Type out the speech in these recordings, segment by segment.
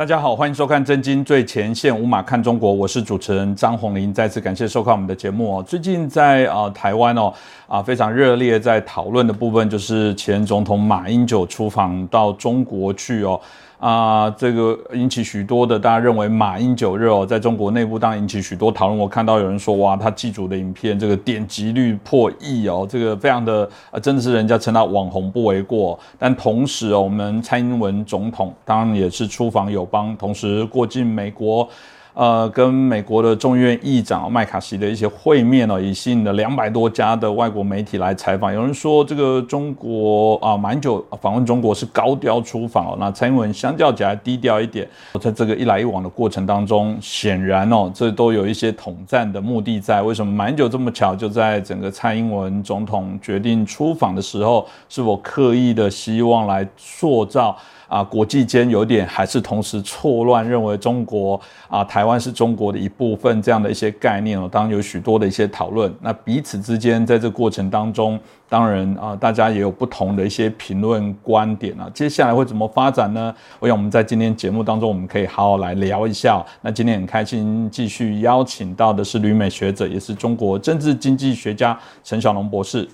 大家好，欢迎收看《真金最前线》，无马看中国，我是主持人张宏林。再次感谢收看我们的节目哦。最近在啊台湾哦啊非常热烈在讨论的部分，就是前总统马英九出访到中国去哦。啊，这个引起许多的大家认为马英九热哦，在中国内部当然引起许多讨论。我看到有人说，哇，他祭祖的影片这个点击率破亿哦，这个非常的啊，真的是人家称他网红不为过。但同时哦，我们蔡英文总统当然也是出访友邦，同时过境美国。呃，跟美国的众议院议长麦卡锡的一些会面哦，也吸引了两百多家的外国媒体来采访。有人说，这个中国啊，蛮久访问中国是高调出访哦。那蔡英文相较起来低调一点，在这个一来一往的过程当中，显然哦，这都有一些统战的目的在。为什么蛮久这么巧，就在整个蔡英文总统决定出访的时候，是否刻意的希望来塑造？啊，国际间有点还是同时错乱，认为中国啊，台湾是中国的一部分，这样的一些概念哦，当然有许多的一些讨论。那彼此之间在这过程当中，当然啊，大家也有不同的一些评论观点啊。接下来会怎么发展呢？我想我们在今天节目当中，我们可以好好来聊一下。那今天很开心，继续邀请到的是旅美学者，也是中国政治经济学家陈小龙博士。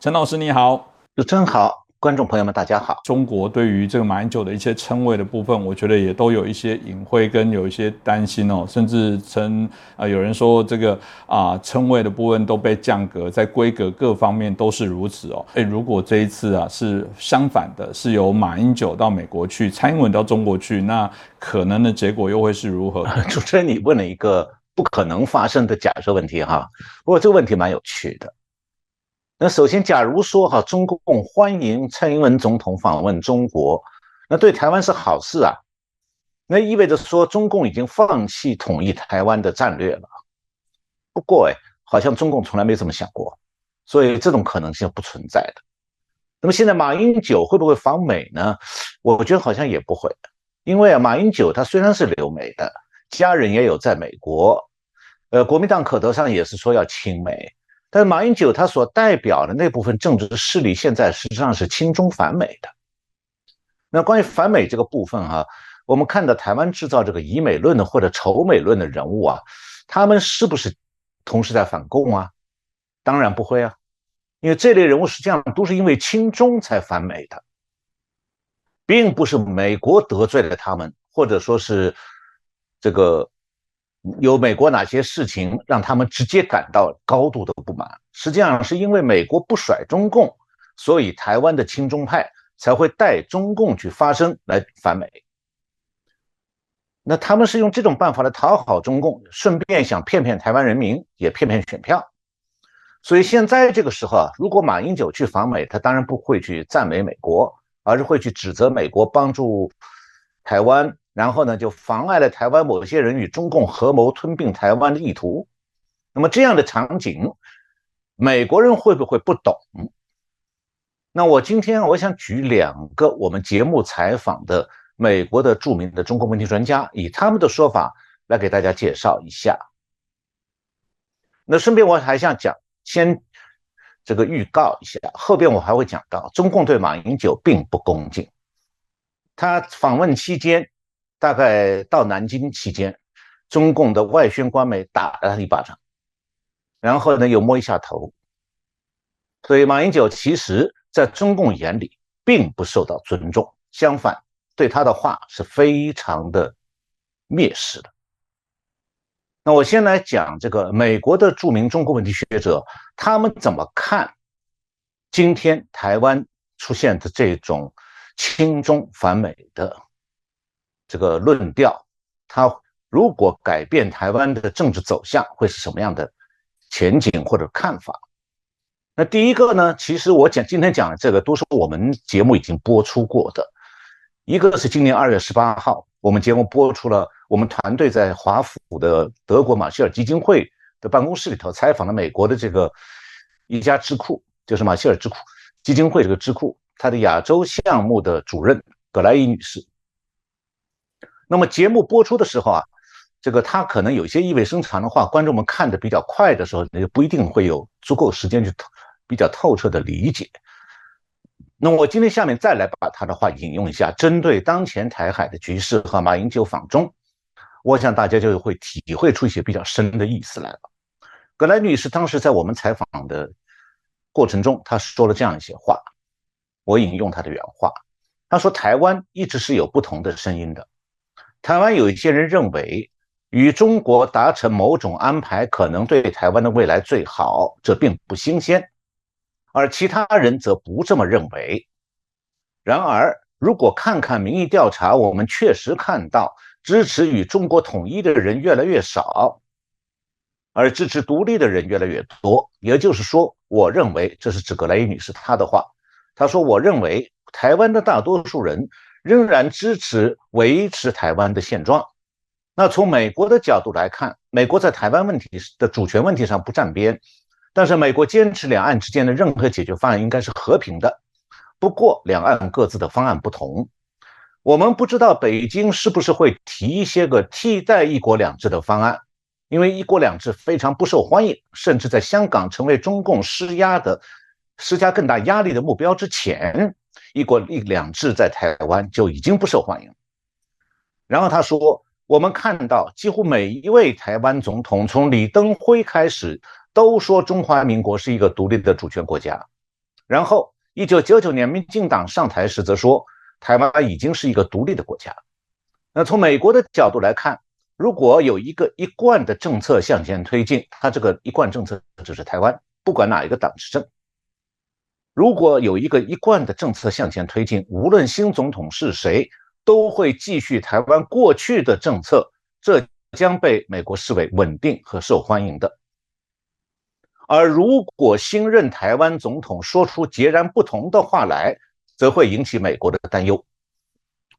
陈老师你好，主持人好。观众朋友们，大家好。中国对于这个马英九的一些称谓的部分，我觉得也都有一些隐晦跟有一些担心哦，甚至称啊，有人说这个啊称谓的部分都被降格，在规格各方面都是如此哦。哎，如果这一次啊是相反的，是由马英九到美国去，蔡英文到中国去，那可能的结果又会是如何？主持人，你问了一个不可能发生的假设问题哈，不过这个问题蛮有趣的。那首先，假如说哈，中共欢迎蔡英文总统访问中国，那对台湾是好事啊。那意味着说，中共已经放弃统一台湾的战略了。不过，哎，好像中共从来没这么想过，所以这种可能性不存在的。那么现在马英九会不会访美呢？我觉得好像也不会，因为啊，马英九他虽然是留美的，家人也有在美国，呃，国民党口头上也是说要亲美。但马英九他所代表的那部分政治势力，现在实际上是亲中反美的。那关于反美这个部分哈，我们看到台湾制造这个以美论的或者仇美论的人物啊，他们是不是同时在反共啊？当然不会啊，因为这类人物实际上都是因为亲中才反美的，并不是美国得罪了他们，或者说是这个。有美国哪些事情让他们直接感到高度的不满？实际上是因为美国不甩中共，所以台湾的亲中派才会带中共去发声来反美。那他们是用这种办法来讨好中共，顺便想骗骗台湾人民，也骗骗选票。所以现在这个时候啊，如果马英九去访美，他当然不会去赞美美国，而是会去指责美国帮助台湾。然后呢，就妨碍了台湾某些人与中共合谋吞并台湾的意图。那么这样的场景，美国人会不会不懂？那我今天我想举两个我们节目采访的美国的著名的中共问题专家，以他们的说法来给大家介绍一下。那顺便我还想讲，先这个预告一下，后边我还会讲到，中共对马英九并不恭敬，他访问期间。大概到南京期间，中共的外宣官媒打了他一巴掌，然后呢又摸一下头，所以马英九其实在中共眼里并不受到尊重，相反对他的话是非常的蔑视的。那我先来讲这个美国的著名中国问题学者，他们怎么看今天台湾出现的这种亲中反美的？这个论调，他如果改变台湾的政治走向，会是什么样的前景或者看法？那第一个呢？其实我讲今天讲的这个都是我们节目已经播出过的。一个是今年二月十八号，我们节目播出了我们团队在华府的德国马歇尔基金会的办公室里头采访了美国的这个一家智库，就是马歇尔智库基金会这个智库，它的亚洲项目的主任葛莱伊女士。那么节目播出的时候啊，这个他可能有些意味深长的话，观众们看的比较快的时候，也不一定会有足够时间去比较透彻的理解。那我今天下面再来把他的话引用一下，针对当前台海的局势和马英九访中，我想大家就会体会出一些比较深的意思来了。葛莱女士当时在我们采访的过程中，她说了这样一些话，我引用她的原话。她说：“台湾一直是有不同的声音的。台湾有一些人认为，与中国达成某种安排可能对台湾的未来最好，这并不新鲜。而其他人则不这么认为。然而，如果看看民意调查，我们确实看到支持与中国统一的人越来越少。”而支持独立的人越来越多，也就是说，我认为这是指格莱伊女士她的话。她说：“我认为台湾的大多数人仍然支持维持台湾的现状。那从美国的角度来看，美国在台湾问题的主权问题上不站边，但是美国坚持两岸之间的任何解决方案应该是和平的。不过，两岸各自的方案不同，我们不知道北京是不是会提一些个替代一国两制的方案。”因为一国两制非常不受欢迎，甚至在香港成为中共施压的、施加更大压力的目标之前，一国一两制在台湾就已经不受欢迎。然后他说：“我们看到几乎每一位台湾总统，从李登辉开始，都说中华民国是一个独立的主权国家。然后，一九九九年民进党上台时，则说台湾已经是一个独立的国家。那从美国的角度来看。”如果有一个一贯的政策向前推进，它这个一贯政策就是台湾，不管哪一个党执政。如果有一个一贯的政策向前推进，无论新总统是谁，都会继续台湾过去的政策，这将被美国视为稳定和受欢迎的。而如果新任台湾总统说出截然不同的话来，则会引起美国的担忧。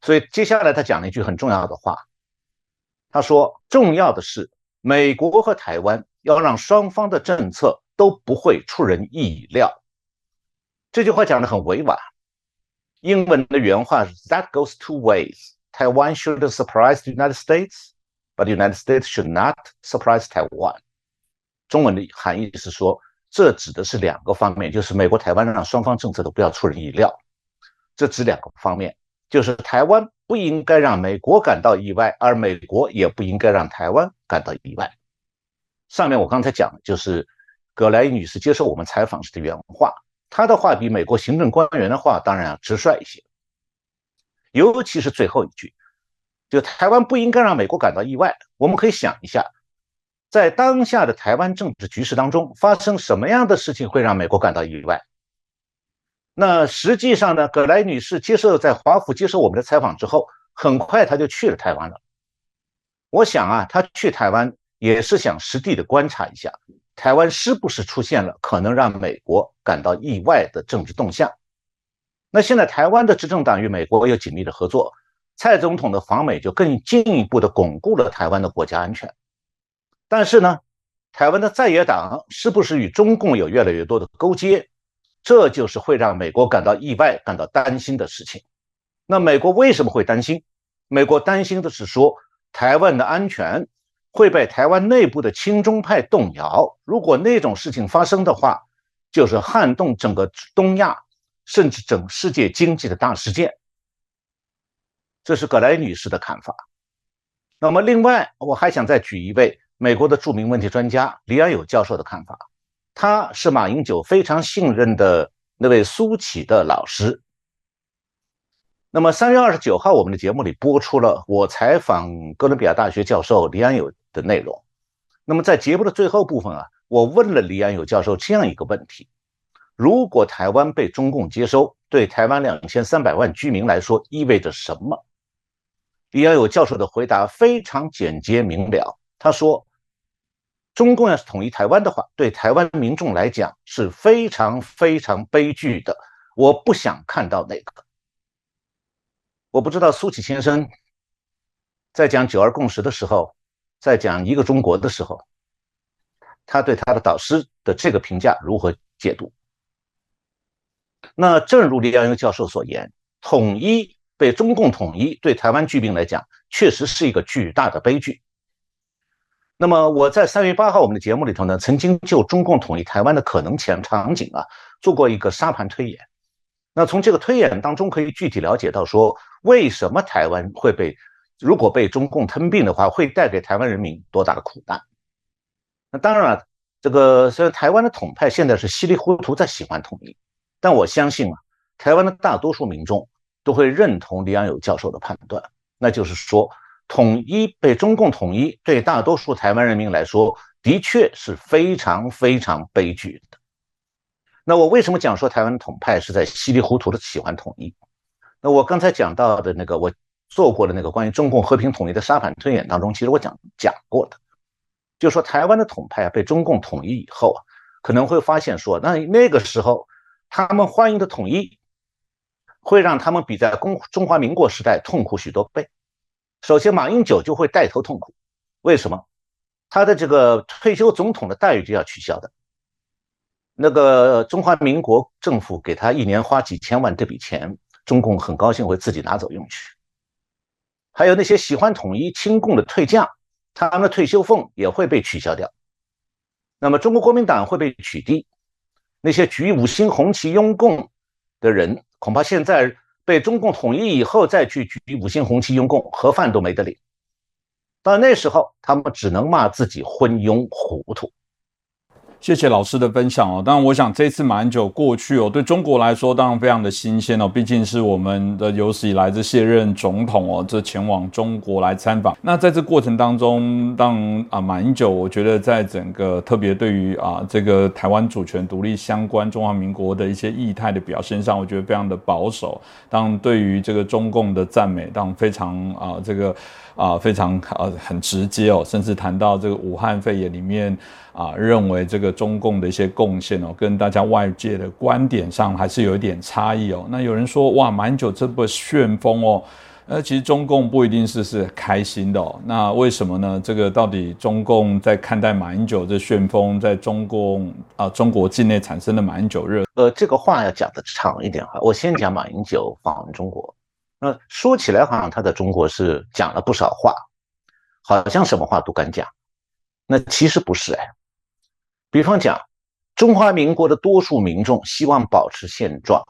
所以接下来他讲了一句很重要的话。他说：“重要的是，美国和台湾要让双方的政策都不会出人意料。”这句话讲得很委婉。英文的原话是：“That goes two ways. Taiwan should surprise the United States, but the United States should not surprise Taiwan.” 中文的含义是说，这指的是两个方面，就是美国、台湾让双方政策都不要出人意料。这指两个方面，就是台湾。不应该让美国感到意外，而美国也不应该让台湾感到意外。上面我刚才讲的就是葛莱女士接受我们采访时的原话，他的话比美国行政官员的话当然要直率一些，尤其是最后一句，就台湾不应该让美国感到意外。我们可以想一下，在当下的台湾政治局势当中，发生什么样的事情会让美国感到意外？那实际上呢，葛莱女士接受在华府接受我们的采访之后，很快她就去了台湾了。我想啊，她去台湾也是想实地的观察一下，台湾是不是出现了可能让美国感到意外的政治动向。那现在台湾的执政党与美国有紧密的合作，蔡总统的访美就更进一步的巩固了台湾的国家安全。但是呢，台湾的在野党是不是与中共有越来越多的勾结？这就是会让美国感到意外、感到担心的事情。那美国为什么会担心？美国担心的是说，台湾的安全会被台湾内部的亲中派动摇。如果那种事情发生的话，就是撼动整个东亚，甚至整世界经济的大事件。这是葛莱女士的看法。那么，另外我还想再举一位美国的著名问题专家李安友教授的看法。他是马英九非常信任的那位苏启的老师。那么三月二十九号，我们的节目里播出了我采访哥伦比亚大学教授李安友的内容。那么在节目的最后部分啊，我问了李安友教授这样一个问题：如果台湾被中共接收，对台湾两千三百万居民来说意味着什么？李安友教授的回答非常简洁明了，他说。中共要是统一台湾的话，对台湾民众来讲是非常非常悲剧的。我不想看到那个。我不知道苏启先生在讲九二共识的时候，在讲一个中国的时候，他对他的导师的这个评价如何解读？那正如李安友教授所言，统一被中共统一，对台湾居民来讲，确实是一个巨大的悲剧。那么我在三月八号我们的节目里头呢，曾经就中共统一台湾的可能前场景啊，做过一个沙盘推演。那从这个推演当中可以具体了解到，说为什么台湾会被如果被中共吞并的话，会带给台湾人民多大的苦难？那当然了，这个虽然台湾的统派现在是稀里糊涂在喜欢统一，但我相信啊，台湾的大多数民众都会认同李安友教授的判断，那就是说。统一被中共统一，对大多数台湾人民来说，的确是非常非常悲剧的。那我为什么讲说台湾统派是在稀里糊涂的喜欢统一？那我刚才讲到的那个我做过的那个关于中共和平统一的沙盘推演当中，其实我讲讲过的，就说台湾的统派啊被中共统一以后啊，可能会发现说，那那个时候他们欢迎的统一，会让他们比在中中华民国时代痛苦许多倍。首先，马英九就会带头痛苦。为什么？他的这个退休总统的待遇就要取消的。那个中华民国政府给他一年花几千万这笔钱，中共很高兴会自己拿走用去。还有那些喜欢统一亲共的退将，他们的退休俸也会被取消掉。那么，中国国民党会被取缔。那些举五星红旗拥共的人，恐怕现在。被中共统一以后，再去举五星红旗拥共，盒饭都没得领。到那时候，他们只能骂自己昏庸糊涂。谢谢老师的分享哦。当然，我想这次马英九过去哦，对中国来说当然非常的新鲜哦。毕竟是我们的有史以来这卸任总统哦，这前往中国来参访。那在这过程当中，当啊马英九，我觉得在整个特别对于啊这个台湾主权独立相关中华民国的一些意态的表现上，我觉得非常的保守。当对于这个中共的赞美，当非常啊这个啊非常啊很直接哦，甚至谈到这个武汉肺炎里面。啊，认为这个中共的一些贡献哦，跟大家外界的观点上还是有一点差异哦。那有人说，哇，马英九这波旋风哦，呃，其实中共不一定是是开心的哦。那为什么呢？这个到底中共在看待马英九这旋风，在中共啊中国境内产生的马英九热？呃，这个话要讲的长一点哈，我先讲马英九访问中国。那说起来好像他在中国是讲了不少话，好像什么话都敢讲。那其实不是哎。比方讲，中华民国的多数民众希望保持现状，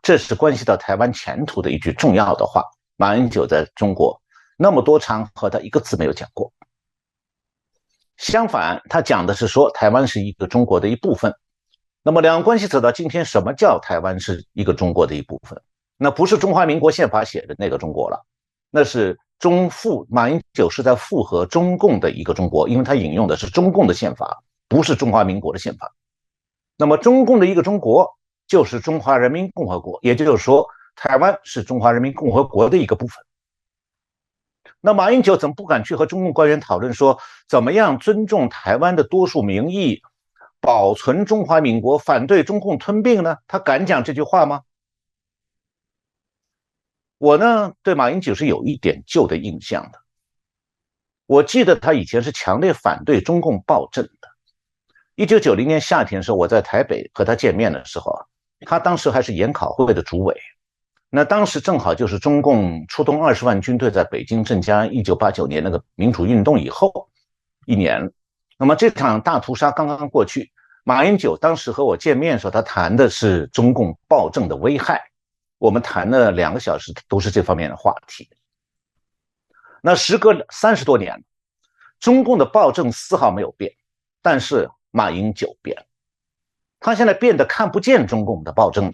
这是关系到台湾前途的一句重要的话。马英九在中国那么多场合，他一个字没有讲过。相反，他讲的是说台湾是一个中国的一部分。那么两岸关系走到今天，什么叫台湾是一个中国的一部分？那不是中华民国宪法写的那个中国了，那是中复马英九是在复合中共的一个中国，因为他引用的是中共的宪法。不是中华民国的宪法，那么中共的一个中国就是中华人民共和国，也就是说，台湾是中华人民共和国的一个部分。那马英九怎么不敢去和中共官员讨论说怎么样尊重台湾的多数民意，保存中华民国，反对中共吞并呢？他敢讲这句话吗？我呢，对马英九是有一点旧的印象的。我记得他以前是强烈反对中共暴政的。一九九零年夏天的时候，我在台北和他见面的时候，他当时还是研考会的主委。那当时正好就是中共出动二十万军队在北京镇压一九八九年那个民主运动以后一年。那么这场大屠杀刚刚过去，马英九当时和我见面的时候，他谈的是中共暴政的危害。我们谈了两个小时，都是这方面的话题。那时隔三十多年，中共的暴政丝毫没有变，但是。马英九变，他现在变得看不见中共的暴政了，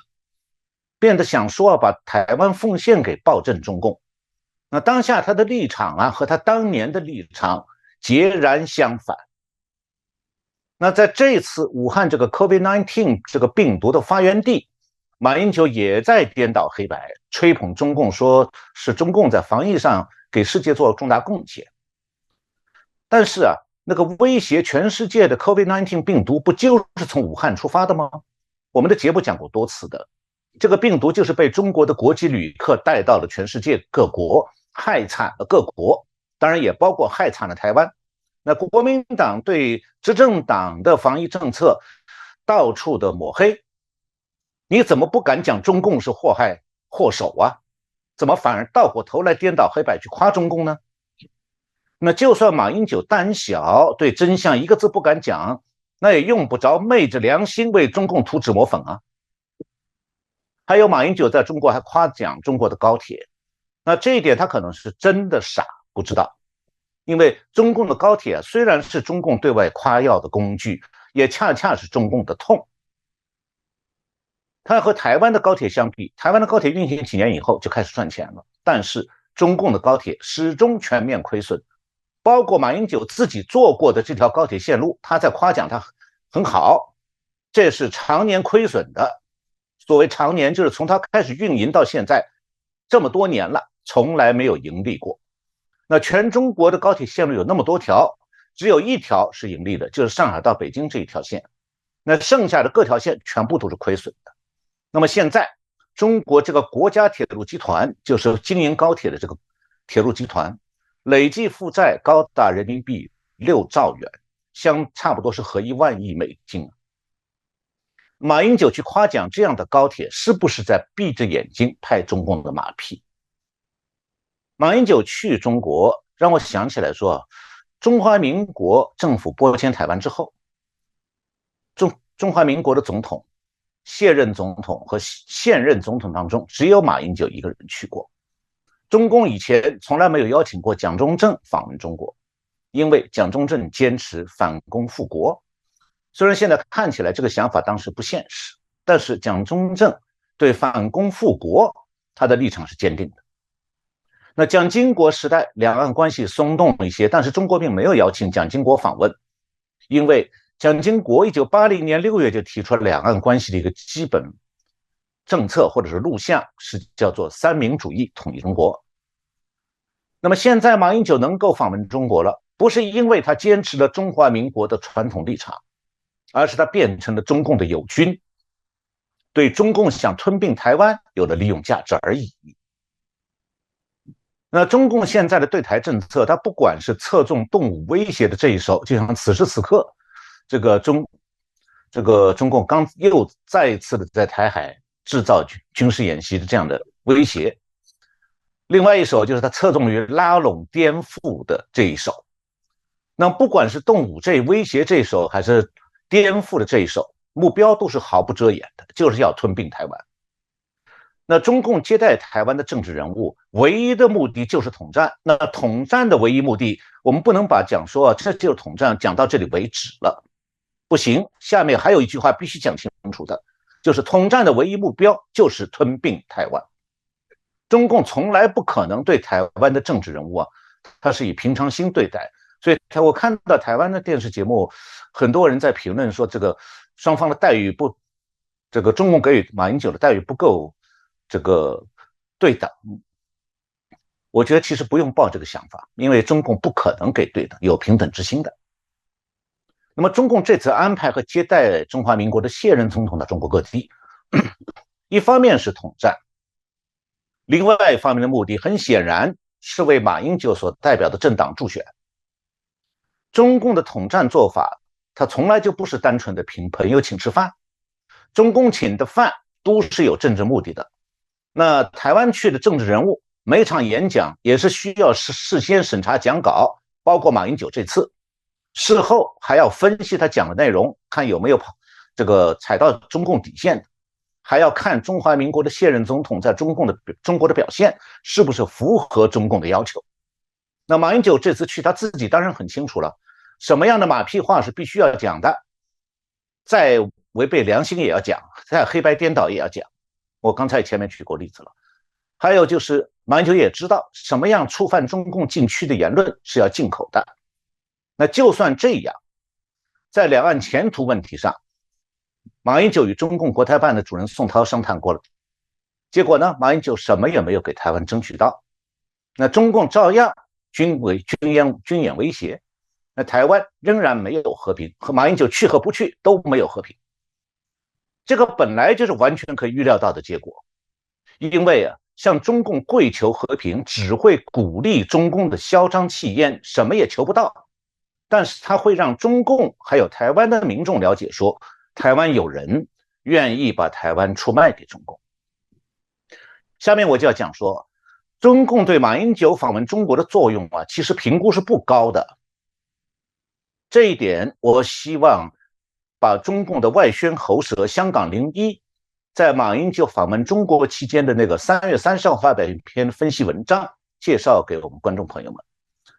变得想说要把台湾奉献给暴政中共。那当下他的立场啊，和他当年的立场截然相反。那在这次武汉这个 COVID-19 这个病毒的发源地，马英九也在颠倒黑白，吹捧中共，说是中共在防疫上给世界做了重大贡献。但是啊。那个威胁全世界的 COVID-19 病毒不就是从武汉出发的吗？我们的节目讲过多次的，这个病毒就是被中国的国际旅客带到了全世界各国，害惨了各国，当然也包括害惨了台湾。那国民党对执政党的防疫政策到处的抹黑，你怎么不敢讲中共是祸害祸首啊？怎么反而倒过头来颠倒黑白去夸中共呢？那就算马英九胆小，对真相一个字不敢讲，那也用不着昧着良心为中共涂脂抹粉啊。还有马英九在中国还夸奖中国的高铁，那这一点他可能是真的傻，不知道，因为中共的高铁虽然是中共对外夸耀的工具，也恰恰是中共的痛。它和台湾的高铁相比，台湾的高铁运行几年以后就开始赚钱了，但是中共的高铁始终全面亏损，包括马英九自己做过的这条高铁线路，他在夸奖他很好，这是常年亏损的。所谓常年，就是从他开始运营到现在这么多年了，从来没有盈利过。那全中国的高铁线路有那么多条，只有一条是盈利的，就是上海到北京这一条线，那剩下的各条线全部都是亏损的。那么现在，中国这个国家铁路集团，就是经营高铁的这个铁路集团，累计负债高达人民币六兆元，相差不多是合一万亿美金。马英九去夸奖这样的高铁，是不是在闭着眼睛拍中共的马屁？马英九去中国，让我想起来说，中华民国政府拨迁台湾之后，中中华民国的总统。卸任总统和现任总统当中，只有马英九一个人去过。中共以前从来没有邀请过蒋中正访问中国，因为蒋中正坚持反攻复国。虽然现在看起来这个想法当时不现实，但是蒋中正对反攻复国他的立场是坚定的。那蒋经国时代两岸关系松动一些，但是中国并没有邀请蒋经国访问，因为。蒋经国一九八零年六月就提出了两岸关系的一个基本政策或者是录像，是叫做三民主义统一中国。那么现在马英九能够访问中国了，不是因为他坚持了中华民国的传统立场，而是他变成了中共的友军，对中共想吞并台湾有了利用价值而已。那中共现在的对台政策，它不管是侧重动武威胁的这一手，就像此时此刻。这个中，这个中共刚又再一次的在台海制造军军事演习的这样的威胁，另外一手就是他侧重于拉拢颠覆的这一手。那不管是动武这威胁这一手，还是颠覆的这一手，目标都是毫不遮掩的，就是要吞并台湾。那中共接待台湾的政治人物，唯一的目的就是统战。那统战的唯一目的，我们不能把讲说这就是统战讲到这里为止了。不行，下面还有一句话必须讲清楚的，就是统战的唯一目标就是吞并台湾。中共从来不可能对台湾的政治人物啊，他是以平常心对待。所以，我看到台湾的电视节目，很多人在评论说这个双方的待遇不，这个中共给予马英九的待遇不够这个对等。我觉得其实不用抱这个想法，因为中共不可能给对等、有平等之心的。那么，中共这次安排和接待中华民国的现任总统到中国各地，一方面是统战，另外一方面的目的很显然是为马英九所代表的政党助选。中共的统战做法，他从来就不是单纯的凭朋友请吃饭，中共请的饭都是有政治目的的。那台湾去的政治人物，每场演讲也是需要事事先审查讲稿，包括马英九这次。事后还要分析他讲的内容，看有没有跑这个踩到中共底线的，还要看中华民国的现任总统在中共的中国的表现是不是符合中共的要求。那马英九这次去，他自己当然很清楚了，什么样的马屁话是必须要讲的，再违背良心也要讲，再黑白颠倒也要讲。我刚才前面举过例子了，还有就是马英九也知道什么样触犯中共禁区的言论是要进口的。那就算这样，在两岸前途问题上，马英九与中共国台办的主任宋涛商谈过了，结果呢，马英九什么也没有给台湾争取到，那中共照样军威军演军演威胁，那台湾仍然没有和平，和马英九去和不去都没有和平，这个本来就是完全可以预料到的结果，因为啊，向中共跪求和平，只会鼓励中共的嚣张气焰，什么也求不到。但是他会让中共还有台湾的民众了解，说台湾有人愿意把台湾出卖给中共。下面我就要讲说，中共对马英九访问中国的作用啊，其实评估是不高的。这一点，我希望把中共的外宣喉舌“香港零一”在马英九访问中国期间的那个三月三十号发表一篇分析文章，介绍给我们观众朋友们。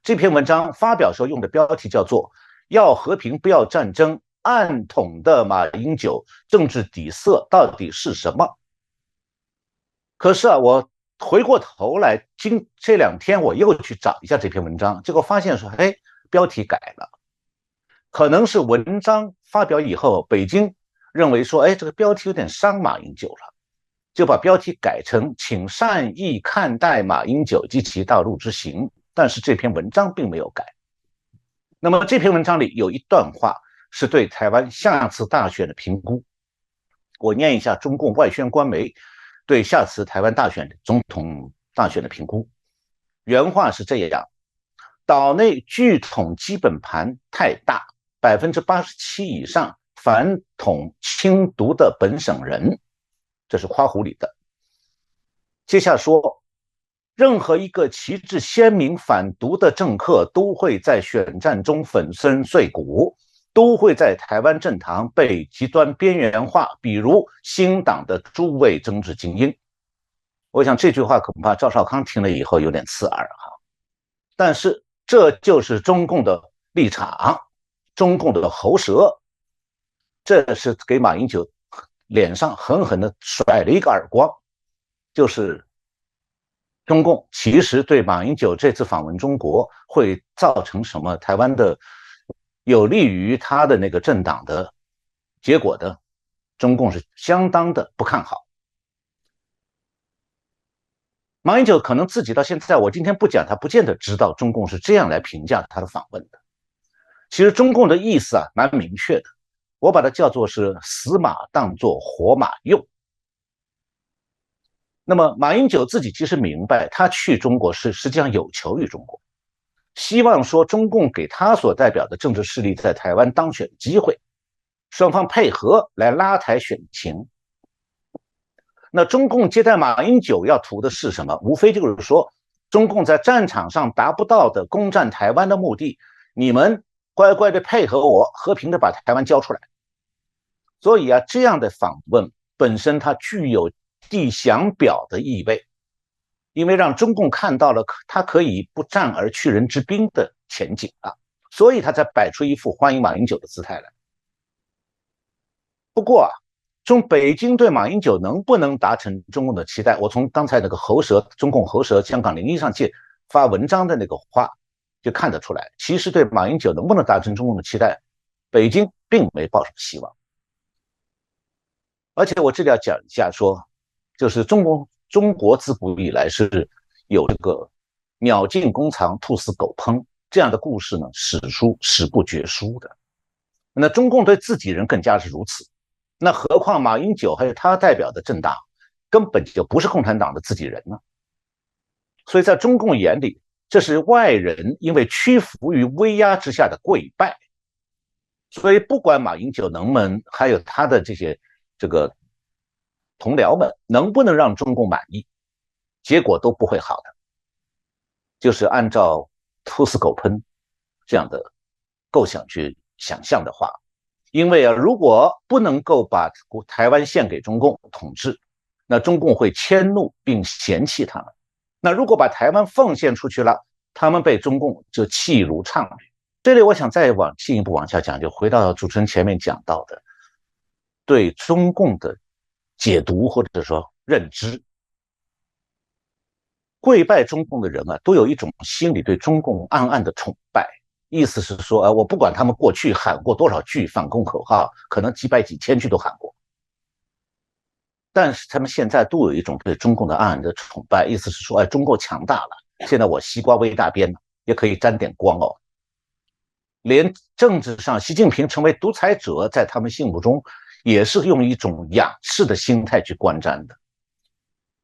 这篇文章发表时候用的标题叫做“要和平不要战争”，暗统的马英九政治底色到底是什么？可是啊，我回过头来，今这两天我又去找一下这篇文章，结果发现说，哎，标题改了，可能是文章发表以后，北京认为说，哎，这个标题有点伤马英九了，就把标题改成“请善意看待马英九及其大陆之行”。但是这篇文章并没有改。那么这篇文章里有一段话是对台湾下次大选的评估，我念一下中共外宣官媒。对下次台湾大选总统大选的评估，原话是这样：岛内拒统基本盘太大，百分之八十七以上反统亲独的本省人，这是夸胡里的。接下说，任何一个旗帜鲜明反独的政客，都会在选战中粉身碎骨。都会在台湾政坛被极端边缘化，比如新党的诸位政治精英。我想这句话恐怕赵少康听了以后有点刺耳哈，但是这就是中共的立场，中共的喉舌，这是给马英九脸上狠狠的甩了一个耳光，就是中共其实对马英九这次访问中国会造成什么台湾的。有利于他的那个政党的结果的，中共是相当的不看好。马英九可能自己到现在，我今天不讲，他不见得知道中共是这样来评价他的访问的。其实中共的意思啊，蛮明确的，我把它叫做是死马当做活马用。那么马英九自己其实明白，他去中国是实际上有求于中国。希望说中共给他所代表的政治势力在台湾当选机会，双方配合来拉抬选情。那中共接待马英九要图的是什么？无非就是说，中共在战场上达不到的攻占台湾的目的，你们乖乖的配合我，和平的把台湾交出来。所以啊，这样的访问本身它具有递降表的意味。因为让中共看到了他可以不战而屈人之兵的前景啊，所以他才摆出一副欢迎马英九的姿态来。不过啊，从北京对马英九能不能达成中共的期待，我从刚才那个喉舌中共喉舌香港零一上去发文章的那个话就看得出来，其实对马英九能不能达成中共的期待，北京并没抱什么希望。而且我这里要讲一下，说就是中国。中国自古以来是有这个“鸟尽弓藏，兔死狗烹”这样的故事呢，史书史不绝书的。那中共对自己人更加是如此，那何况马英九还有他代表的政党，根本就不是共产党的自己人呢？所以在中共眼里，这是外人因为屈服于威压之下的跪拜。所以不管马英九能不能，还有他的这些这个。同僚们能不能让中共满意，结果都不会好的。就是按照“兔死狗烹”这样的构想去想象的话，因为啊，如果不能够把台湾献给中共统治，那中共会迁怒并嫌弃他们；那如果把台湾奉献出去了，他们被中共就弃如唱履。这里我想再往进一步往下讲，就回到主持人前面讲到的对中共的。解读或者说认知，跪拜中共的人啊，都有一种心里对中共暗暗的崇拜。意思是说，啊，我不管他们过去喊过多少句反共口号，可能几百几千句都喊过，但是他们现在都有一种对中共的暗暗的崇拜。意思是说，哎，中共强大了，现在我西瓜微大边也可以沾点光哦。连政治上，习近平成为独裁者，在他们心目中。也是用一种仰视的心态去观瞻的。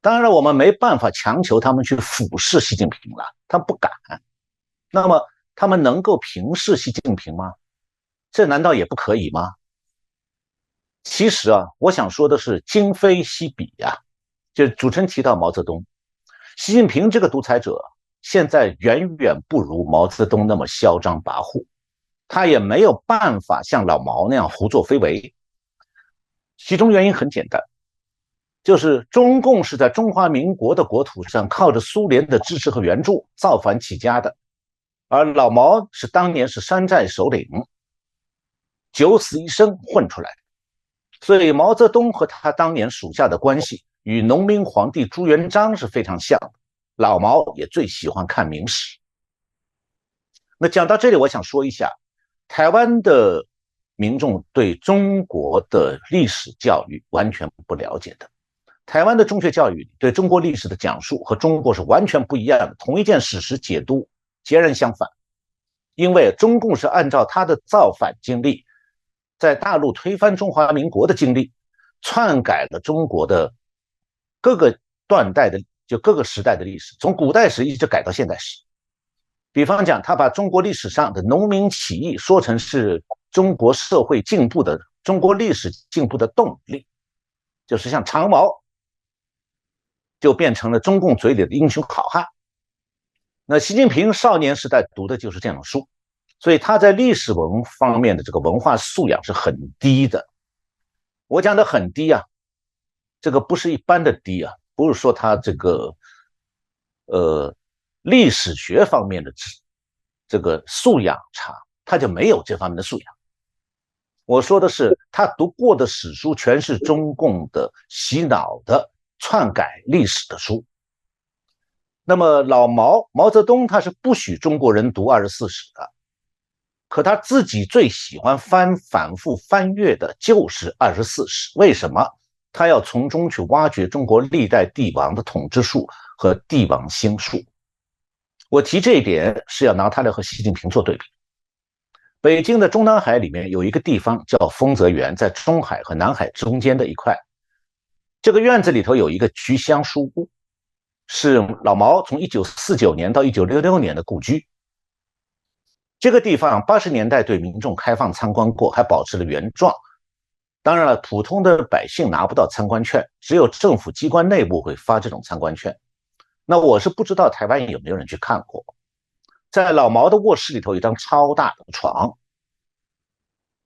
当然，我们没办法强求他们去俯视习近平了，他不敢。那么，他们能够平视习近平吗？这难道也不可以吗？其实啊，我想说的是，今非昔比呀。就主持人提到毛泽东，习近平这个独裁者，现在远远不如毛泽东那么嚣张跋扈，他也没有办法像老毛那样胡作非为。其中原因很简单，就是中共是在中华民国的国土上靠着苏联的支持和援助造反起家的，而老毛是当年是山寨首领，九死一生混出来的。所以毛泽东和他当年属下的关系与农民皇帝朱元璋是非常像的。老毛也最喜欢看明史。那讲到这里，我想说一下，台湾的民众对中国的历史教育完全不了解的。台湾的中学教育对中国历史的讲述和中国是完全不一样的，同一件史实解读截然相反。因为中共是按照他的造反经历，在大陆推翻中华民国的经历，篡改了中国的各个断代的就各个时代的历史，从古代史一直改到现代史。比方讲，他把中国历史上的农民起义说成是中国社会进步的、中国历史进步的动力，就是像长毛。就变成了中共嘴里的英雄好汉。那习近平少年时代读的就是这样的书，所以他在历史文方面的这个文化素养是很低的。我讲的很低啊，这个不是一般的低啊，不是说他这个呃历史学方面的知这个素养差，他就没有这方面的素养。我说的是他读过的史书全是中共的洗脑的。篡改历史的书。那么老毛毛泽东他是不许中国人读二十四史的，可他自己最喜欢翻反复翻阅的就是二十四史。为什么？他要从中去挖掘中国历代帝王的统治术和帝王兴术。我提这一点是要拿他来和习近平做对比。北京的中南海里面有一个地方叫丰泽园，在中海和南海中间的一块。这个院子里头有一个菊香书屋，是老毛从一九四九年到一九六六年的故居。这个地方八十年代对民众开放参观过，还保持了原状。当然了，普通的百姓拿不到参观券，只有政府机关内部会发这种参观券。那我是不知道台湾有没有人去看过。在老毛的卧室里头，有一张超大的床，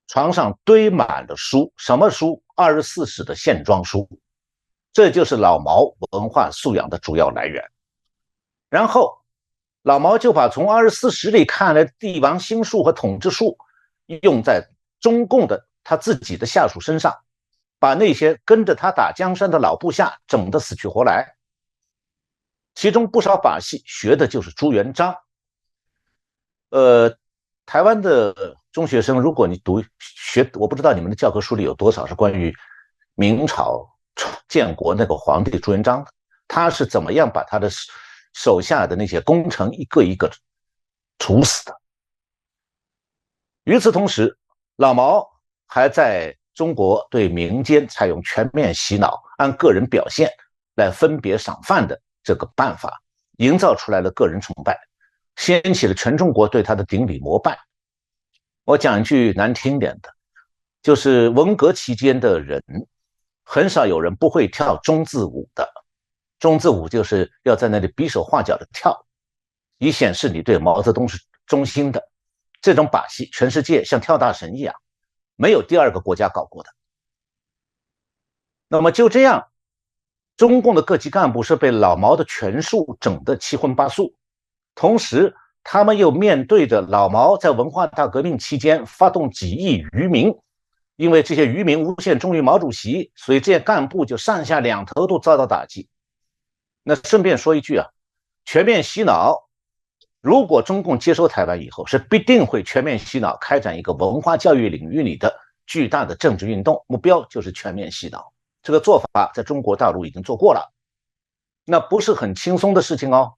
床上堆满了书，什么书？二十四史的线装书。这就是老毛文化素养的主要来源。然后，老毛就把从二十四史里看来的帝王心术和统治术，用在中共的他自己的下属身上，把那些跟着他打江山的老部下整得死去活来。其中不少把戏学的就是朱元璋。呃，台湾的中学生，如果你读学，我不知道你们的教科书里有多少是关于明朝。建国那个皇帝朱元璋，他是怎么样把他的手下的那些功臣一个一个处死的？与此同时，老毛还在中国对民间采用全面洗脑、按个人表现来分别赏饭的这个办法，营造出来了个人崇拜，掀起了全中国对他的顶礼膜拜。我讲一句难听点的，就是文革期间的人。很少有人不会跳中字舞的，中字舞就是要在那里比手画脚的跳，以显示你对毛泽东是忠心的。这种把戏，全世界像跳大神一样，没有第二个国家搞过的。那么就这样，中共的各级干部是被老毛的权术整得七荤八素，同时他们又面对着老毛在文化大革命期间发动几亿渔民。因为这些渔民诬陷忠于毛主席，所以这些干部就上下两头都遭到打击。那顺便说一句啊，全面洗脑，如果中共接收台湾以后，是必定会全面洗脑，开展一个文化教育领域里的巨大的政治运动，目标就是全面洗脑。这个做法在中国大陆已经做过了，那不是很轻松的事情哦。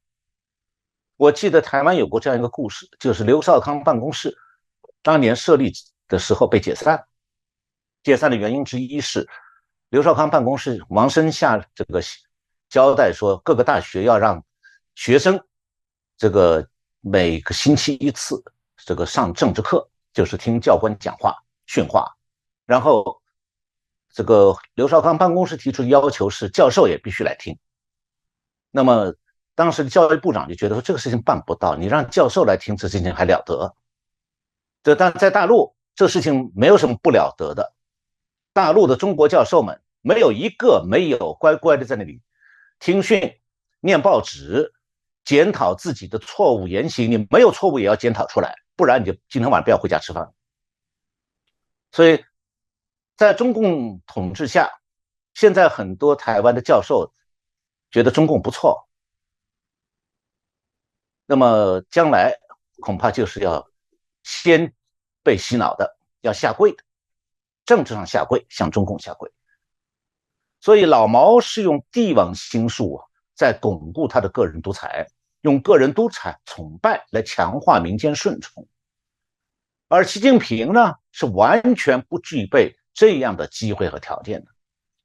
我记得台湾有过这样一个故事，就是刘少康办公室当年设立的时候被解散。解散的原因之一是，刘少康办公室王生下这个交代说，各个大学要让学生这个每个星期一次这个上政治课，就是听教官讲话训话。然后这个刘少康办公室提出要求是，教授也必须来听。那么当时的教育部长就觉得说，这个事情办不到，你让教授来听这事情还了得？这但在大陆这事情没有什么不了得的。大陆的中国教授们没有一个没有乖乖的在那里听训、念报纸、检讨自己的错误言行。你没有错误也要检讨出来，不然你就今天晚上不要回家吃饭。所以，在中共统治下，现在很多台湾的教授觉得中共不错，那么将来恐怕就是要先被洗脑的，要下跪的，政治上下跪，向中共下跪。所以老毛是用帝王心术，在巩固他的个人独裁，用个人独裁崇拜来强化民间顺从。而习近平呢，是完全不具备这样的机会和条件的。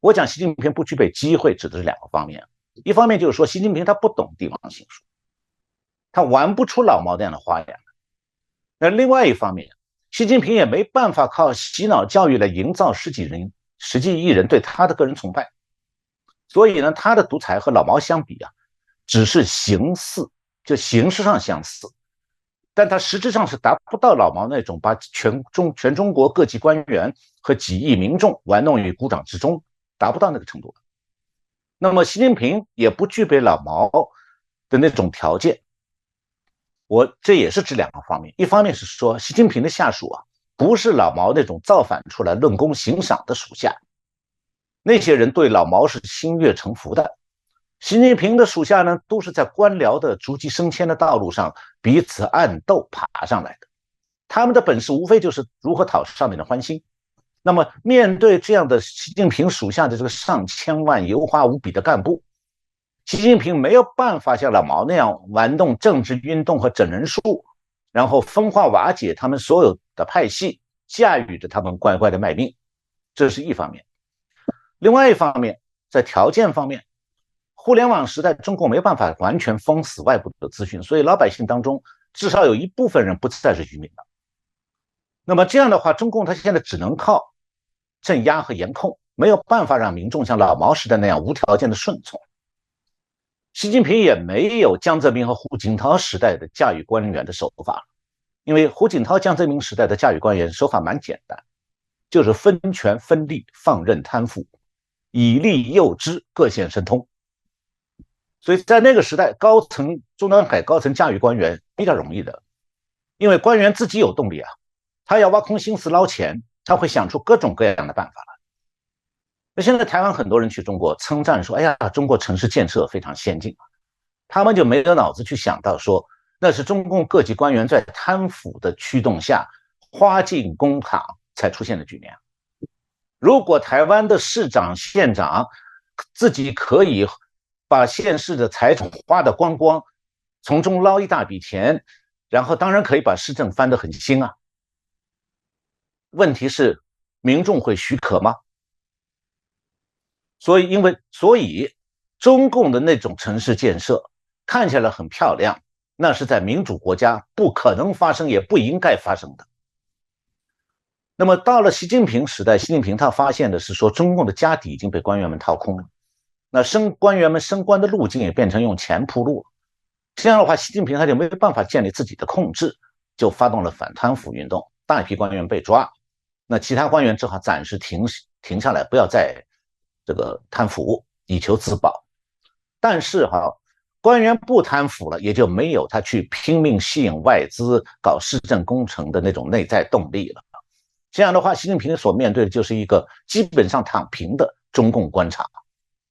我讲习近平不具备机会，指的是两个方面，一方面就是说习近平他不懂帝王心术，他玩不出老毛那样的花样。那另外一方面，习近平也没办法靠洗脑教育来营造十几人。十几亿人对他的个人崇拜，所以呢，他的独裁和老毛相比啊，只是形似，就形式上相似，但他实质上是达不到老毛那种把全中全中国各级官员和几亿民众玩弄于股掌之中，达不到那个程度那么，习近平也不具备老毛的那种条件。我这也是指两个方面，一方面是说习近平的下属啊。不是老毛那种造反出来论功行赏的属下，那些人对老毛是心悦诚服的。习近平的属下呢，都是在官僚的逐级升迁的道路上彼此暗斗爬上来的，他们的本事无非就是如何讨上面的欢心。那么，面对这样的习近平属下的这个上千万油花无比的干部，习近平没有办法像老毛那样玩弄政治运动和整人术。然后分化瓦解他们所有的派系，驾驭着他们乖乖的卖命，这是一方面。另外一方面，在条件方面，互联网时代，中共没办法完全封死外部的资讯，所以老百姓当中至少有一部分人不再是愚民了。那么这样的话，中共他现在只能靠镇压和严控，没有办法让民众像老毛时代那样无条件的顺从。习近平也没有江泽民和胡锦涛时代的驾驭官员的手法，因为胡锦涛、江泽民时代的驾驭官员手法蛮简单，就是分权分利，放任贪腐，以利诱之，各显神通。所以在那个时代，高层中南海高层驾驭官员比较容易的，因为官员自己有动力啊，他要挖空心思捞钱，他会想出各种各样的办法。那现在台湾很多人去中国称赞说：“哎呀，中国城市建设非常先进。”他们就没有脑子去想到说，那是中共各级官员在贪腐的驱动下花尽公帑才出现的局面。如果台湾的市长、县长自己可以把县市的财产花得光光，从中捞一大笔钱，然后当然可以把市政翻得很新啊。问题是民众会许可吗？所以，因为所以，中共的那种城市建设看起来很漂亮，那是在民主国家不可能发生，也不应该发生的。那么到了习近平时代，习近平他发现的是说，中共的家底已经被官员们掏空了，那升官员们升官的路径也变成用钱铺路了。这样的话，习近平他就没有办法建立自己的控制，就发动了反贪腐运动，大批官员被抓，那其他官员只好暂时停停下来，不要再。这个贪腐以求自保，但是哈，官员不贪腐了，也就没有他去拼命吸引外资、搞市政工程的那种内在动力了。这样的话，习近平所面对的就是一个基本上躺平的中共官场，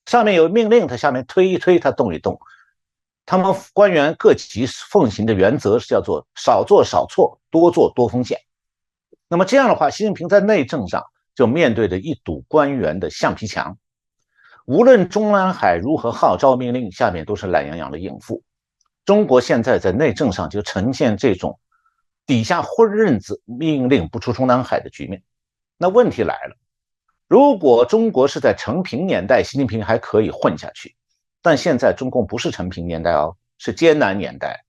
上面有命令，他下面推一推，他动一动。他们官员各级奉行的原则是叫做少做少错，多做多风险。那么这样的话，习近平在内政上就面对着一堵官员的橡皮墙。无论中南海如何号召命令，下面都是懒洋洋的应付。中国现在在内政上就呈现这种底下混日子、命令不出中南海的局面。那问题来了，如果中国是在成平年代，习近平还可以混下去，但现在中共不是成平年代哦，是艰难年代。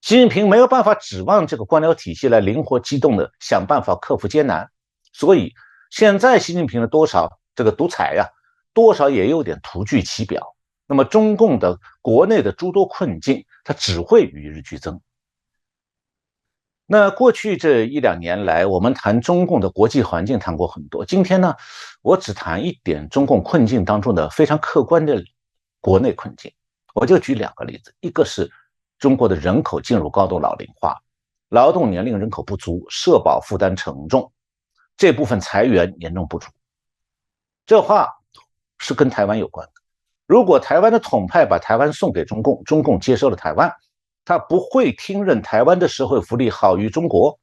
习近平没有办法指望这个官僚体系来灵活机动的想办法克服艰难，所以现在习近平的多少这个独裁呀？多少也有点徒具其表。那么，中共的国内的诸多困境，它只会与日俱增。那过去这一两年来，我们谈中共的国际环境谈过很多。今天呢，我只谈一点中共困境当中的非常客观的国内困境。我就举两个例子，一个是中国的人口进入高度老龄化，劳动年龄人口不足，社保负担沉重，这部分裁员严重不足。这话是跟台湾有关的。如果台湾的统派把台湾送给中共，中共接收了台湾。他不会听任台湾的社会福利好于中国，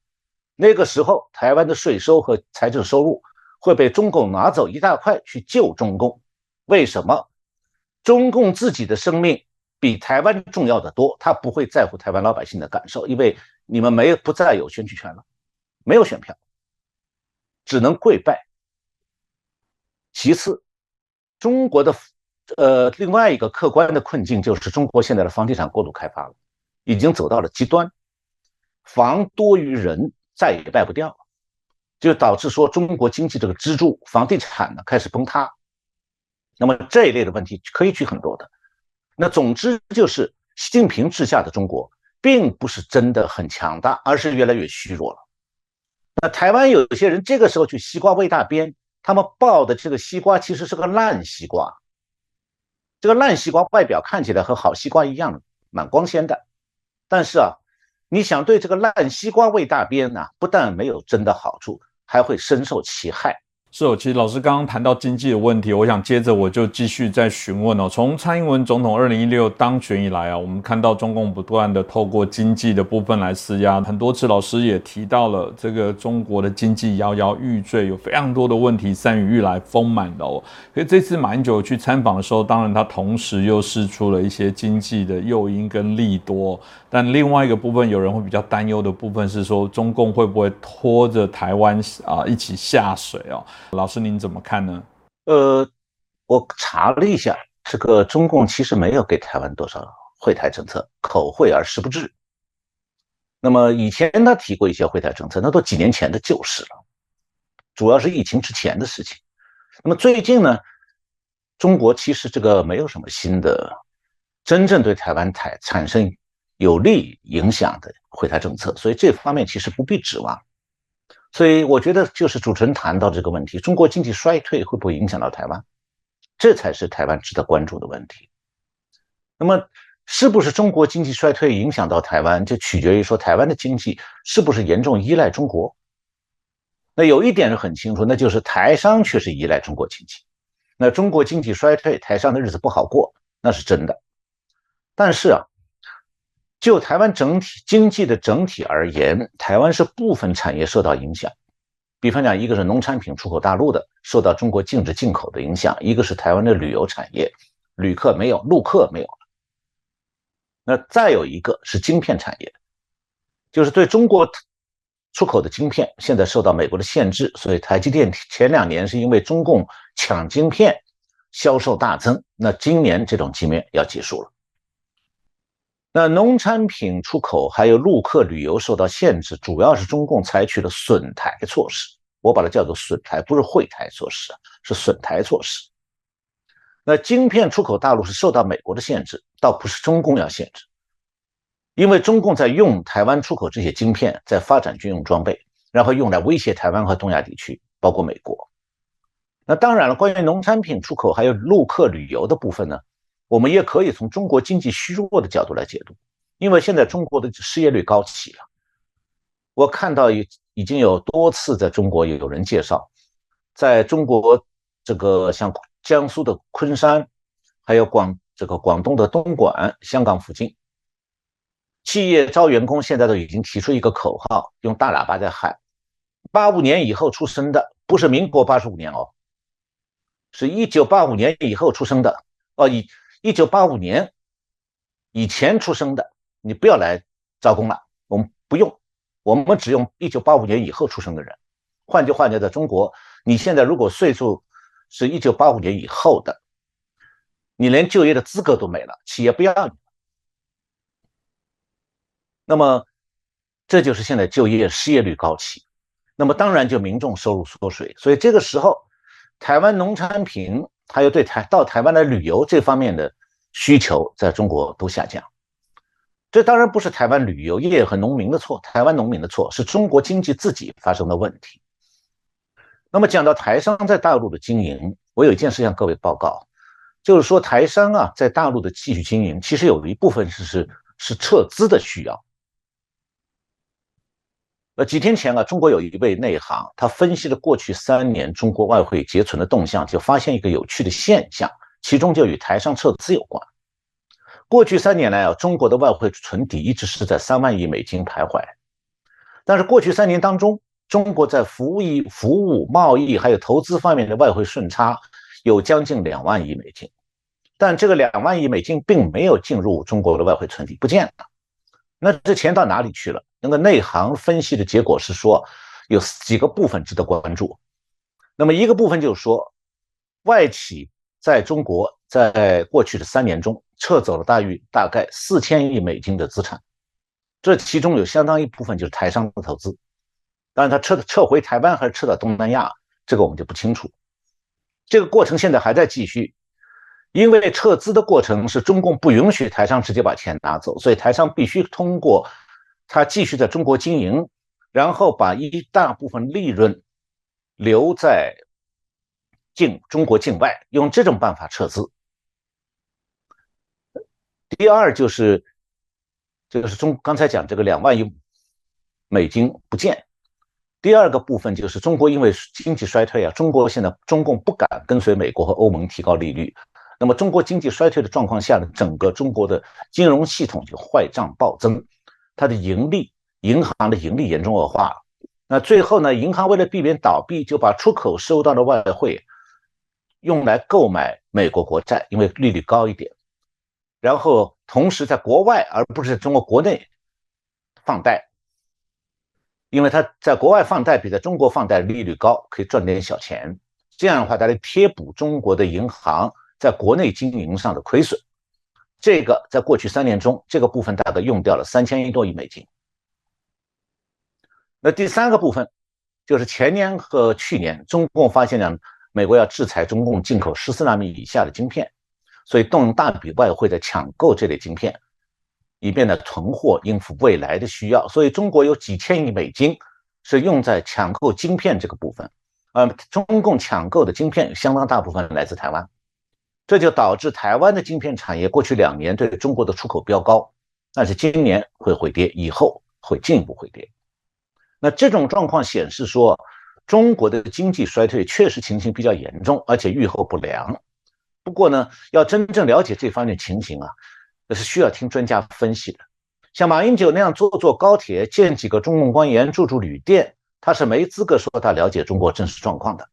那个时候台湾的税收和财政收入会被中共拿走一大块去救中共。为什么？中共自己的生命比台湾重要的多，他不会在乎台湾老百姓的感受，因为你们没有不再有选举权了，没有选票，只能跪拜。其次，中国的呃另外一个客观的困境就是中国现在的房地产过度开发了。已经走到了极端，房多于人，再也卖不掉了，就导致说中国经济这个支柱房地产呢开始崩塌。那么这一类的问题可以举很多的。那总之就是，习近平治下的中国并不是真的很强大，而是越来越虚弱了。那台湾有些人这个时候去西瓜喂大边，他们抱的这个西瓜其实是个烂西瓜，这个烂西瓜外表看起来和好西瓜一样，蛮光鲜的。但是啊，你想对这个烂西瓜喂大边呢，不但没有真的好处，还会深受其害。是哦，其实老师刚刚谈到经济的问题，我想接着我就继续再询问哦。从蔡英文总统二零一六当选以来啊，我们看到中共不断的透过经济的部分来施压，很多次老师也提到了这个中国的经济摇摇欲坠，有非常多的问题，山雨欲来风满楼。所以这次马英九去参访的时候，当然他同时又试出了一些经济的诱因跟利多。但另外一个部分，有人会比较担忧的部分是说，中共会不会拖着台湾啊一起下水哦？老师您怎么看呢？呃，我查了一下，这个中共其实没有给台湾多少惠台政策，口惠而实不至。那么以前他提过一些惠台政策，那都几年前的旧事了，主要是疫情之前的事情。那么最近呢，中国其实这个没有什么新的，真正对台湾台产生。有利影响的惠台政策，所以这方面其实不必指望。所以我觉得，就是主持人谈到这个问题，中国经济衰退会不会影响到台湾？这才是台湾值得关注的问题。那么，是不是中国经济衰退影响到台湾，就取决于说台湾的经济是不是严重依赖中国？那有一点是很清楚，那就是台商确实依赖中国经济。那中国经济衰退，台商的日子不好过，那是真的。但是啊。就台湾整体经济的整体而言，台湾是部分产业受到影响。比方讲，一个是农产品出口大陆的，受到中国禁止进口的影响；一个是台湾的旅游产业，旅客没有，陆客没有了。那再有一个是晶片产业，就是对中国出口的晶片现在受到美国的限制，所以台积电前两年是因为中共抢晶片，销售大增。那今年这种局面要结束了。那农产品出口还有陆客旅游受到限制，主要是中共采取了损台措施，我把它叫做损台，不是惠台措施，是损台措施。那晶片出口大陆是受到美国的限制，倒不是中共要限制，因为中共在用台湾出口这些晶片，在发展军用装备，然后用来威胁台湾和东亚地区，包括美国。那当然了，关于农产品出口还有陆客旅游的部分呢？我们也可以从中国经济虚弱的角度来解读，因为现在中国的失业率高起了。我看到已已经有多次在中国有人介绍，在中国这个像江苏的昆山，还有广这个广东的东莞、香港附近，企业招员工现在都已经提出一个口号，用大喇叭在喊：八五年以后出生的，不是民国八十五年哦，是一九八五年以后出生的哦，以。一九八五年以前出生的，你不要来招工了，我们不用，我们只用一九八五年以后出生的人。换句话讲，在中国，你现在如果岁数是一九八五年以后的，你连就业的资格都没了，企业不要你。那么，这就是现在就业失业率高企，那么当然就民众收入缩水，所以这个时候，台湾农产品。还有对台到台湾的旅游这方面的需求，在中国都下降。这当然不是台湾旅游业和农民的错，台湾农民的错，是中国经济自己发生的问题。那么讲到台商在大陆的经营，我有一件事向各位报告，就是说台商啊在大陆的继续经营，其实有一部分是是是撤资的需要。呃，几天前啊，中国有一位内行，他分析了过去三年中国外汇结存的动向，就发现一个有趣的现象，其中就与台商撤资有关。过去三年来啊，中国的外汇存底一直是在三万亿美金徘徊，但是过去三年当中，中国在服务、服务、贸易还有投资方面的外汇顺差有将近两万亿美金，但这个两万亿美金并没有进入中国的外汇存底，不见了。那这钱到哪里去了？那个内行分析的结果是说，有几个部分值得关注。那么一个部分就是说，外企在中国在过去的三年中撤走了大约大概四千亿美金的资产，这其中有相当一部分就是台商的投资。当然，他撤撤回台湾还是撤到东南亚，这个我们就不清楚。这个过程现在还在继续。因为撤资的过程是中共不允许台商直接把钱拿走，所以台商必须通过他继续在中国经营，然后把一大部分利润留在境中国境外，用这种办法撤资。第二就是就是中刚才讲这个两万亿美金不见，第二个部分就是中国因为经济衰退啊，中国现在中共不敢跟随美国和欧盟提高利率。那么，中国经济衰退的状况下呢，整个中国的金融系统就坏账暴增，它的盈利，银行的盈利严重恶化。那最后呢，银行为了避免倒闭，就把出口收到的外汇用来购买美国国债，因为利率高一点。然后同时在国外，而不是在中国国内放贷，因为他在国外放贷比在中国放贷利率高，可以赚点小钱。这样的话，它来贴补中国的银行。在国内经营上的亏损，这个在过去三年中，这个部分大概用掉了三千亿多亿美金。那第三个部分就是前年和去年，中共发现了美国要制裁中共进口十四纳米以下的晶片，所以动用大笔外汇在抢购这类晶片，以便呢囤货应付未来的需要。所以中国有几千亿美金是用在抢购晶片这个部分，呃，中共抢购的晶片相当大部分来自台湾。这就导致台湾的晶片产业过去两年对中国的出口飙高，但是今年会回跌，以后会进一步回跌。那这种状况显示说，中国的经济衰退确实情形比较严重，而且预后不良。不过呢，要真正了解这方面情形啊，那是需要听专家分析的。像马英九那样坐坐高铁见几个中共官员住住旅店，他是没资格说他了解中国真实状况的，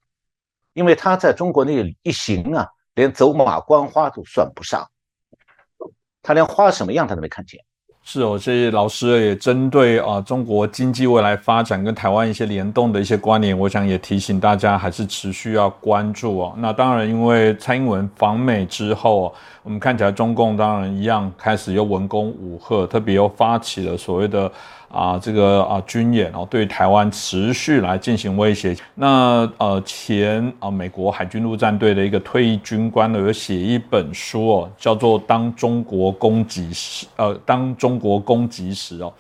因为他在中国那一行啊。连走马观花都算不上，他连花什么样他都没看见。是哦，这些老师也针对啊中国经济未来发展跟台湾一些联动的一些关联，我想也提醒大家还是持续要关注哦。那当然，因为蔡英文访美之后，我们看起来中共当然一样开始又文攻武赫，特别又发起了所谓的。啊，这个啊军演哦，对台湾持续来进行威胁。那呃，前啊美国海军陆战队的一个退役军官呢，有写一本书哦，叫做《当中国攻击时》，呃，当中国攻击时哦。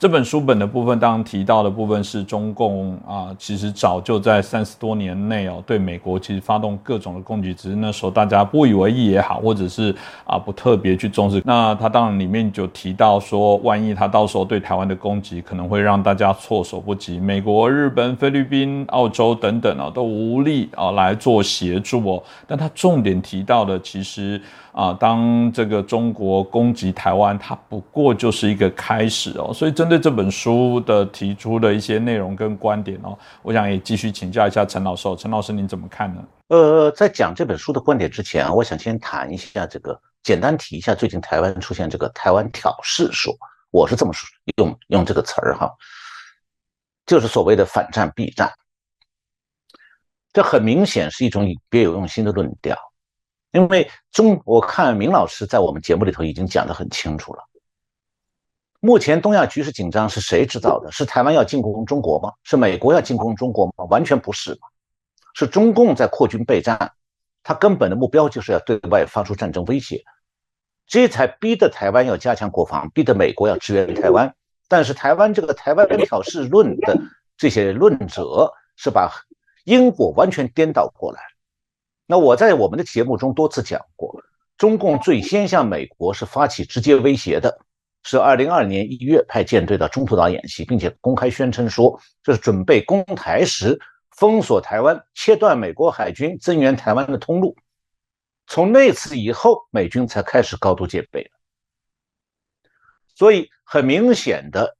这本书本的部分，当然提到的部分是中共啊，其实早就在三十多年内哦，对美国其实发动各种的攻击，只是那时候大家不以为意也好，或者是啊不特别去重视。那他当然里面就提到说，万一他到时候对台湾的攻击，可能会让大家措手不及，美国、日本、菲律宾、澳洲等等啊，都无力啊来做协助哦。但他重点提到的，其实。啊，当这个中国攻击台湾，它不过就是一个开始哦。所以针对这本书的提出的一些内容跟观点哦，我想也继续请教一下陈老师。陈老师，您怎么看呢？呃，在讲这本书的观点之前啊，我想先谈一下这个，简单提一下最近台湾出现这个台湾挑事说，我是这么说，用用这个词儿哈，就是所谓的反战避战，这很明显是一种别有用心的论调。因为中，我看明老师在我们节目里头已经讲得很清楚了。目前东亚局势紧张是谁制造的？是台湾要进攻中国吗？是美国要进攻中国吗？完全不是是中共在扩军备战，他根本的目标就是要对外发出战争威胁。这才逼得台湾要加强国防，逼得美国要支援台湾。但是台湾这个台湾挑事论的这些论者是把因果完全颠倒过来。那我在我们的节目中多次讲过，中共最先向美国是发起直接威胁的，是二零二二年一月派舰队到中途岛演习，并且公开宣称说这是准备攻台时封锁台湾，切断美国海军增援台湾的通路。从那次以后，美军才开始高度戒备所以很明显的，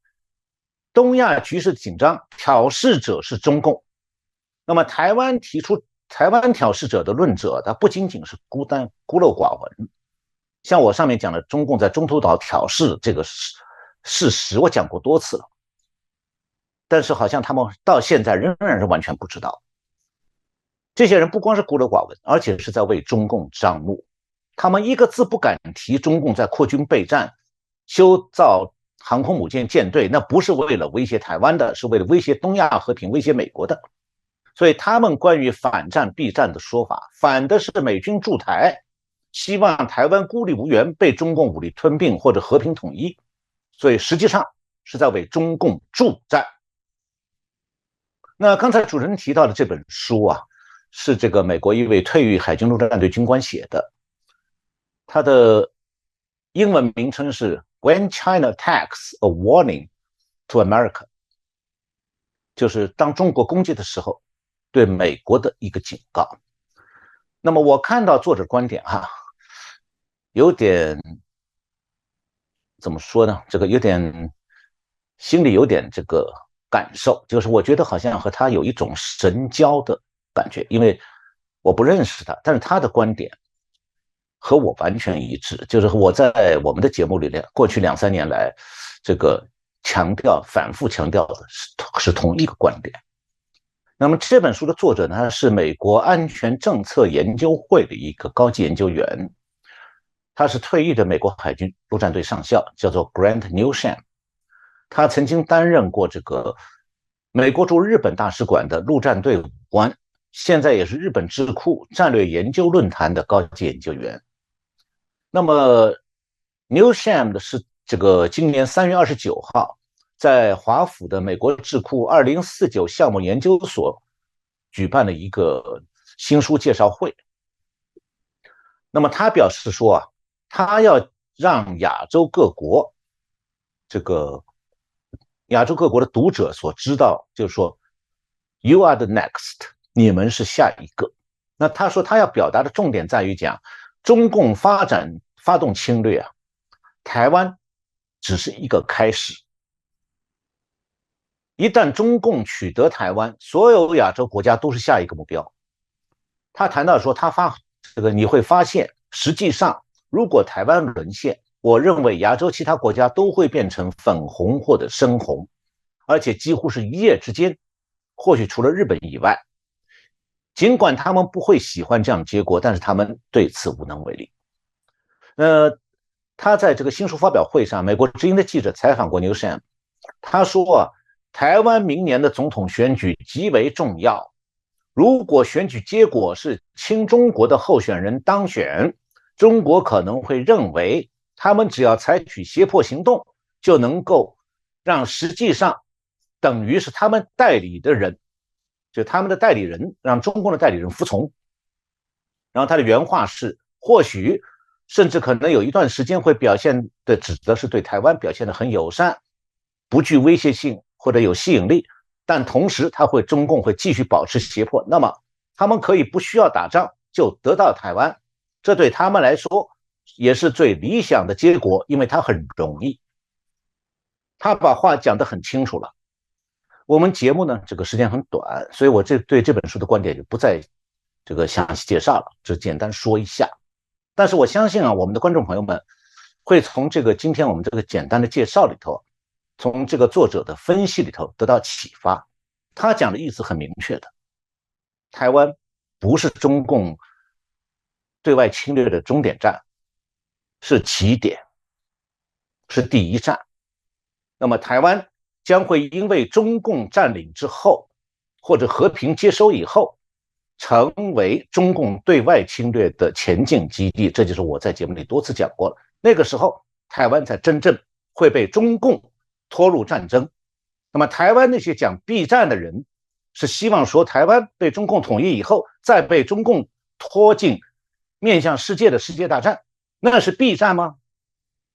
东亚局势紧张，挑事者是中共。那么，台湾提出台湾挑事者的论者，他不仅仅是孤单孤陋寡闻。像我上面讲的，中共在中途岛挑事这个事事实，我讲过多次了。但是，好像他们到现在仍然是完全不知道。这些人不光是孤陋寡闻，而且是在为中共张目。他们一个字不敢提中共在扩军备战、修造航空母舰舰队，那不是为了威胁台湾的，是为了威胁东亚和平、威胁美国的。所以，他们关于反战避战的说法，反的是美军驻台，希望台湾孤立无援，被中共武力吞并或者和平统一。所以，实际上是在为中共助战。那刚才主持人提到的这本书啊。是这个美国一位退役海军陆战队军官写的，他的英文名称是《When China Attacks: A Warning to America》，就是当中国攻击的时候，对美国的一个警告。那么我看到作者观点哈，有点怎么说呢？这个有点心里有点这个感受，就是我觉得好像和他有一种神交的。感觉，因为我不认识他，但是他的观点和我完全一致。就是我在我们的节目里面，过去两三年来，这个强调、反复强调的是是同一个观点。那么这本书的作者呢，是美国安全政策研究会的一个高级研究员，他是退役的美国海军陆战队上校，叫做 Grant Newsham。他曾经担任过这个美国驻日本大使馆的陆战队武官。现在也是日本智库战略研究论坛的高级研究员。那么，Newsham 的是这个今年三月二十九号，在华府的美国智库二零四九项目研究所举办了一个新书介绍会。那么他表示说啊，他要让亚洲各国这个亚洲各国的读者所知道，就是说，You are the next。你们是下一个。那他说他要表达的重点在于讲，中共发展发动侵略啊，台湾只是一个开始。一旦中共取得台湾，所有亚洲国家都是下一个目标。他谈到说，他发这个你会发现，实际上如果台湾沦陷，我认为亚洲其他国家都会变成粉红或者深红，而且几乎是一夜之间。或许除了日本以外。尽管他们不会喜欢这样的结果，但是他们对此无能为力。呃，他在这个新书发表会上，美国之音的记者采访过 Newsham，他说啊，台湾明年的总统选举极为重要，如果选举结果是亲中国的候选人当选，中国可能会认为他们只要采取胁迫行动，就能够让实际上等于是他们代理的人。就他们的代理人让中共的代理人服从，然后他的原话是：或许甚至可能有一段时间会表现的指的是对台湾表现的很友善，不具威胁性或者有吸引力，但同时他会中共会继续保持胁迫。那么他们可以不需要打仗就得到台湾，这对他们来说也是最理想的结果，因为他很容易。他把话讲得很清楚了。我们节目呢，这个时间很短，所以我这对这本书的观点就不再这个详细介绍了，只简单说一下。但是我相信啊，我们的观众朋友们会从这个今天我们这个简单的介绍里头，从这个作者的分析里头得到启发。他讲的意思很明确的，台湾不是中共对外侵略的终点站，是起点，是第一站。那么台湾。将会因为中共占领之后，或者和平接收以后，成为中共对外侵略的前进基地。这就是我在节目里多次讲过了。那个时候台湾才真正会被中共拖入战争。那么台湾那些讲避战的人，是希望说台湾被中共统一以后，再被中共拖进面向世界的世界大战，那是避战吗？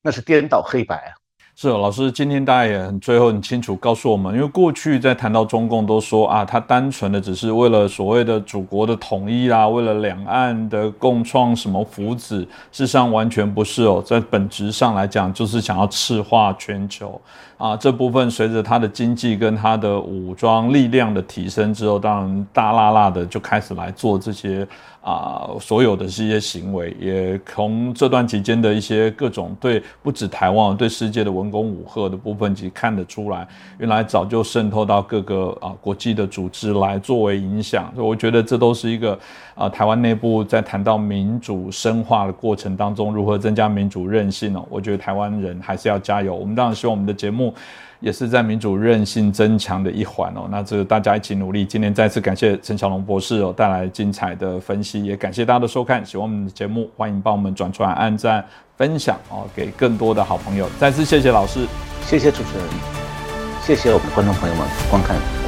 那是颠倒黑白啊！是老师，今天大家也很最后很清楚告诉我们，因为过去在谈到中共都说啊，他单纯的只是为了所谓的祖国的统一啦，为了两岸的共创什么福祉，事实上完全不是哦，在本质上来讲，就是想要赤化全球啊。这部分随着他的经济跟他的武装力量的提升之后，当然大辣辣的就开始来做这些。啊，所有的这些行为，也从这段期间的一些各种对不止台湾，对世界的文攻武赫的部分，其实看得出来，原来早就渗透到各个啊国际的组织来作为影响。所以我觉得这都是一个啊台湾内部在谈到民主深化的过程当中，如何增加民主韧性哦，我觉得台湾人还是要加油。我们当然希望我们的节目。也是在民主韧性增强的一环哦，那这大家一起努力。今天再次感谢陈小龙博士哦带来精彩的分析，也感谢大家的收看。喜欢我们的节目，欢迎帮我们转出来、按赞、分享哦，给更多的好朋友。再次谢谢老师，谢谢主持人，谢谢我们观众朋友们观看。